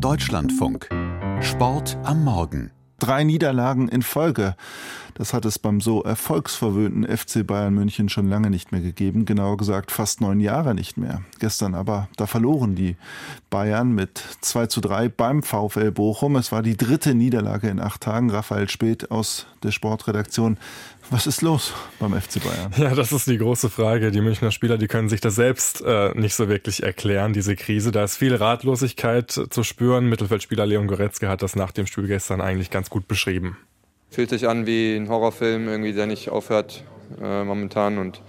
Deutschlandfunk. Sport am Morgen. Drei Niederlagen in Folge. Das hat es beim so erfolgsverwöhnten FC Bayern München schon lange nicht mehr gegeben. Genauer gesagt fast neun Jahre nicht mehr. Gestern aber, da verloren die Bayern mit 2 zu 3 beim VfL Bochum. Es war die dritte Niederlage in acht Tagen. Raphael Spät aus der Sportredaktion. Was ist los beim FC Bayern? Ja, das ist die große Frage. Die Münchner Spieler, die können sich das selbst äh, nicht so wirklich erklären, diese Krise. Da ist viel Ratlosigkeit zu spüren. Mittelfeldspieler Leon Goretzke hat das nach dem Spiel gestern eigentlich ganz gut beschrieben. Fühlt sich an wie ein Horrorfilm, irgendwie, der nicht aufhört äh, momentan und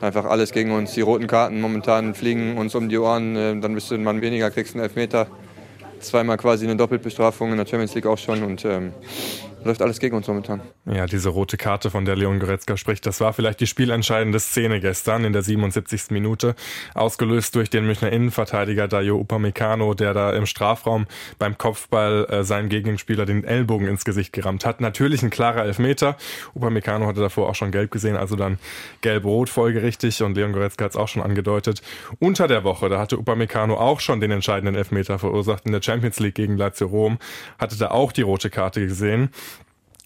einfach alles gegen uns. Die roten Karten momentan fliegen uns um die Ohren, äh, dann bist du man weniger, kriegst einen Elfmeter. Zweimal quasi eine Doppelbestrafung in der Champions League auch schon und ähm, läuft alles gegen uns momentan. Ja, diese rote Karte, von der Leon Goretzka spricht, das war vielleicht die spielentscheidende Szene gestern in der 77. Minute, ausgelöst durch den Münchner Innenverteidiger Dayo Upamecano, der da im Strafraum beim Kopfball äh, seinem Gegenspieler den Ellbogen ins Gesicht gerammt hat. Natürlich ein klarer Elfmeter. Upamecano hatte davor auch schon gelb gesehen, also dann gelb-rot folgerichtig und Leon Goretzka hat es auch schon angedeutet. Unter der Woche, da hatte Upamecano auch schon den entscheidenden Elfmeter verursacht in der Champions League gegen Lazio Rom, hatte da auch die rote Karte gesehen.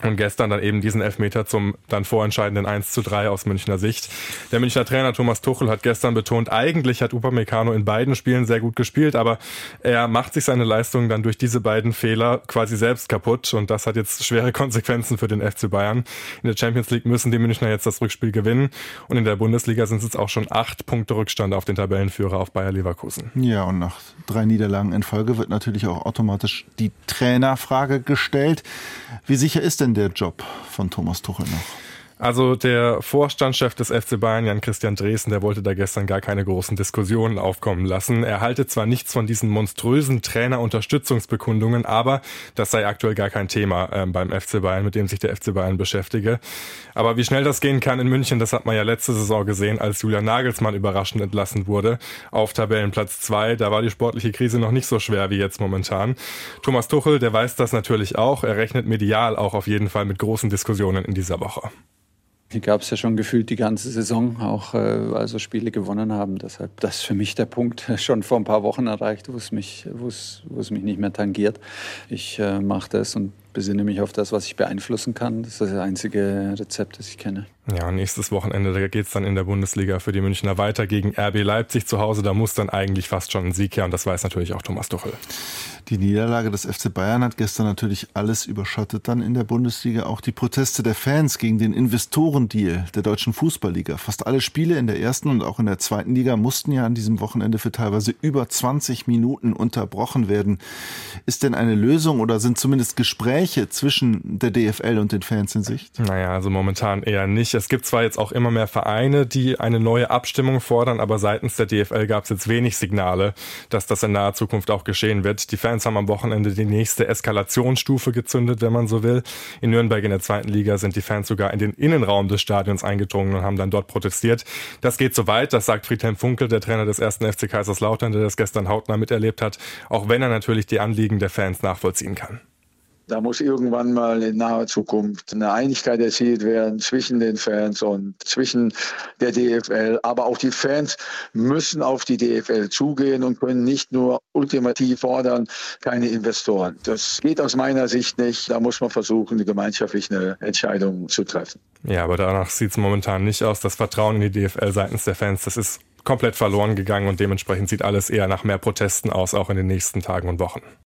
Und gestern dann eben diesen Elfmeter zum dann vorentscheidenden 1 zu 3 aus Münchner Sicht. Der Münchner Trainer Thomas Tuchel hat gestern betont, eigentlich hat Upamecano in beiden Spielen sehr gut gespielt, aber er macht sich seine Leistung dann durch diese beiden Fehler quasi selbst kaputt und das hat jetzt schwere Konsequenzen für den FC Bayern. In der Champions League müssen die Münchner jetzt das Rückspiel gewinnen und in der Bundesliga sind es jetzt auch schon acht Punkte Rückstand auf den Tabellenführer auf Bayer Leverkusen. Ja, und nach drei Niederlagen in Folge wird natürlich auch automatisch die Trainerfrage gestellt. Wie sicher ist denn denn der Job von Thomas Tuchel noch? Also der Vorstandschef des FC Bayern, Jan Christian Dresden, der wollte da gestern gar keine großen Diskussionen aufkommen lassen. Er halte zwar nichts von diesen monströsen Trainerunterstützungsbekundungen, aber das sei aktuell gar kein Thema äh, beim FC Bayern, mit dem sich der FC Bayern beschäftige. Aber wie schnell das gehen kann in München, das hat man ja letzte Saison gesehen, als Julian Nagelsmann überraschend entlassen wurde auf Tabellenplatz zwei. Da war die sportliche Krise noch nicht so schwer wie jetzt momentan. Thomas Tuchel, der weiß das natürlich auch. Er rechnet medial auch auf jeden Fall mit großen Diskussionen in dieser Woche. Die gab es ja schon gefühlt die ganze Saison, auch äh, also Spiele gewonnen haben. Deshalb das ist für mich der Punkt schon vor ein paar Wochen erreicht, wo es mich, wo es mich nicht mehr tangiert. Ich äh, mache das und besinne mich auf das, was ich beeinflussen kann. Das ist das einzige Rezept, das ich kenne. Ja, nächstes Wochenende, da geht es dann in der Bundesliga für die Münchner weiter gegen RB Leipzig zu Hause. Da muss dann eigentlich fast schon ein Sieg her und das weiß natürlich auch Thomas Tuchel. Die Niederlage des FC Bayern hat gestern natürlich alles überschattet dann in der Bundesliga. Auch die Proteste der Fans gegen den Investorendeal der deutschen Fußballliga. Fast alle Spiele in der ersten und auch in der zweiten Liga mussten ja an diesem Wochenende für teilweise über 20 Minuten unterbrochen werden. Ist denn eine Lösung oder sind zumindest Gespräche zwischen der DFL und den Fans in Sicht? Naja, also momentan eher nicht. Es gibt zwar jetzt auch immer mehr Vereine, die eine neue Abstimmung fordern, aber seitens der DFL gab es jetzt wenig Signale, dass das in naher Zukunft auch geschehen wird. Die Fans Fans haben am Wochenende die nächste Eskalationsstufe gezündet, wenn man so will. In Nürnberg in der zweiten Liga sind die Fans sogar in den Innenraum des Stadions eingedrungen und haben dann dort protestiert. Das geht so weit, das sagt Friedhelm Funkel, der Trainer des ersten FC Kaiserslautern, der das gestern hautnah miterlebt hat, auch wenn er natürlich die Anliegen der Fans nachvollziehen kann. Da muss irgendwann mal in naher Zukunft eine Einigkeit erzielt werden zwischen den Fans und zwischen der DFL. Aber auch die Fans müssen auf die DFL zugehen und können nicht nur ultimativ fordern, keine Investoren. Das geht aus meiner Sicht nicht. Da muss man versuchen, gemeinschaftlich eine Entscheidung zu treffen. Ja, aber danach sieht es momentan nicht aus. Das Vertrauen in die DFL seitens der Fans, das ist komplett verloren gegangen und dementsprechend sieht alles eher nach mehr Protesten aus, auch in den nächsten Tagen und Wochen.